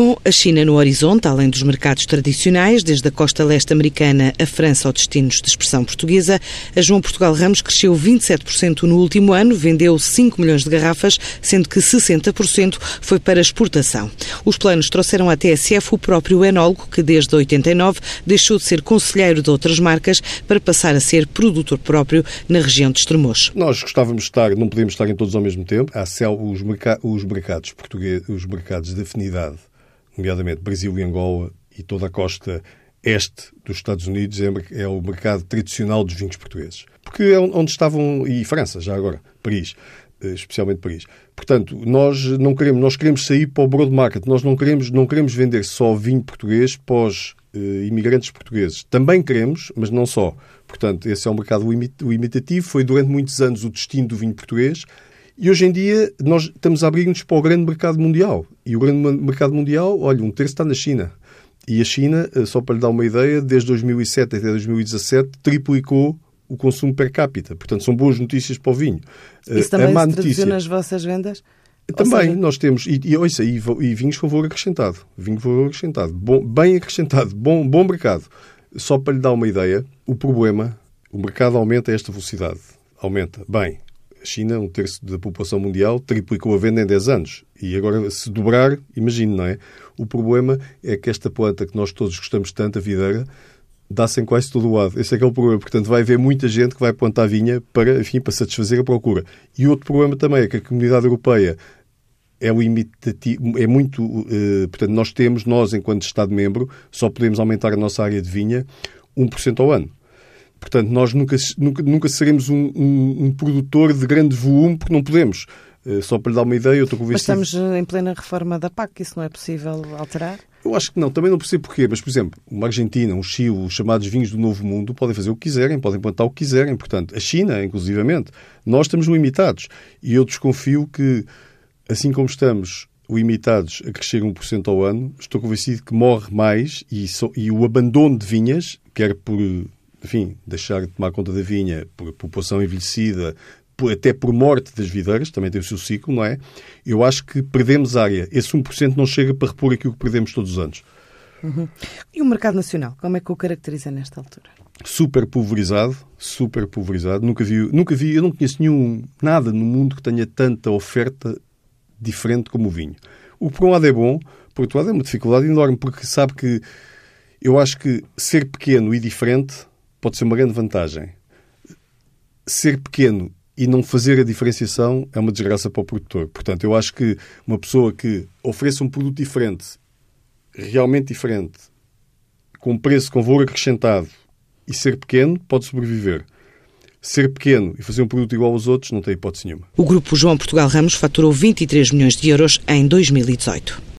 Com a China no horizonte, além dos mercados tradicionais, desde a costa leste americana a França ou destinos de expressão portuguesa, a João Portugal Ramos cresceu 27% no último ano, vendeu 5 milhões de garrafas, sendo que 60% foi para exportação. Os planos trouxeram à TSF o próprio enólogo, que desde 89 deixou de ser conselheiro de outras marcas para passar a ser produtor próprio na região de Estremoz. Nós gostávamos de estar, não podíamos estar em todos ao mesmo tempo. Há os, os mercados portugueses, os mercados de afinidade nomeadamente Brasil e Angola e toda a costa este dos Estados Unidos é, é o mercado tradicional dos vinhos portugueses. Porque é onde estavam, e França, já agora, Paris, eh, especialmente Paris. Portanto, nós não queremos, nós queremos sair para o broad market, nós não queremos, não queremos vender só vinho português os uh, imigrantes portugueses. Também queremos, mas não só. Portanto, esse é um mercado imitativo, foi durante muitos anos o destino do vinho português. E hoje em dia nós estamos a abrir-nos para o grande mercado mundial. E o grande mercado mundial, olha, um terço está na China. E a China, eh, só para lhe dar uma ideia, desde 2007 até 2017 triplicou o consumo per capita. Portanto, são boas notícias para o vinho. Isso eh, também a se notícia... nas vossas vendas? Também, seja... nós temos, e, e, ouça, e, e vinhos com valor acrescentado. Vinho com valor acrescentado. Bom, bem acrescentado. Bom, bom mercado. Só para lhe dar uma ideia, o problema, o mercado aumenta a esta velocidade. Aumenta. Bem, a China, um terço da população mundial, triplicou a venda em 10 anos. E agora, se dobrar, imagine, não é? O problema é que esta planta que nós todos gostamos tanto, a videira, dá-se em quase todo o lado. Esse é que é o problema. Portanto, vai haver muita gente que vai plantar vinha para, enfim, para satisfazer a procura. E outro problema também é que a comunidade europeia é limitativo, é muito, uh, portanto, nós temos, nós, enquanto Estado-membro, só podemos aumentar a nossa área de vinha 1% ao ano. Portanto, nós nunca, nunca, nunca seremos um, um, um produtor de grande volume porque não podemos. Uh, só para lhe dar uma ideia, eu estou convencido... Mas estamos em plena reforma da PAC, isso não é possível alterar? Eu acho que não, também não percebo porquê, mas, por exemplo, uma Argentina, um Chile, os chamados vinhos do Novo Mundo, podem fazer o que quiserem, podem plantar o que quiserem. Portanto, a China, inclusivamente, nós estamos limitados. E eu desconfio que, assim como estamos limitados a crescer 1% ao ano, estou convencido que morre mais e, so, e o abandono de vinhas, quer por enfim, deixar de tomar conta da vinha por população envelhecida, por, até por morte das videiras, também tem o seu ciclo, não é? Eu acho que perdemos área. Esse 1% não chega para repor aquilo que perdemos todos os anos. Uhum. E o mercado nacional, como é que o caracteriza nesta altura? Super pulverizado, super pulverizado. Nunca vi, nunca vi, eu não conheço nenhum, nada no mundo que tenha tanta oferta diferente como o vinho. O que por um lado é bom, por outro lado é uma dificuldade enorme, porque sabe que eu acho que ser pequeno e diferente pode ser uma grande vantagem. Ser pequeno e não fazer a diferenciação é uma desgraça para o produtor. Portanto, eu acho que uma pessoa que ofereça um produto diferente, realmente diferente, com preço, com valor acrescentado e ser pequeno, pode sobreviver. Ser pequeno e fazer um produto igual aos outros não tem hipótese nenhuma. O grupo João Portugal Ramos faturou 23 milhões de euros em 2018.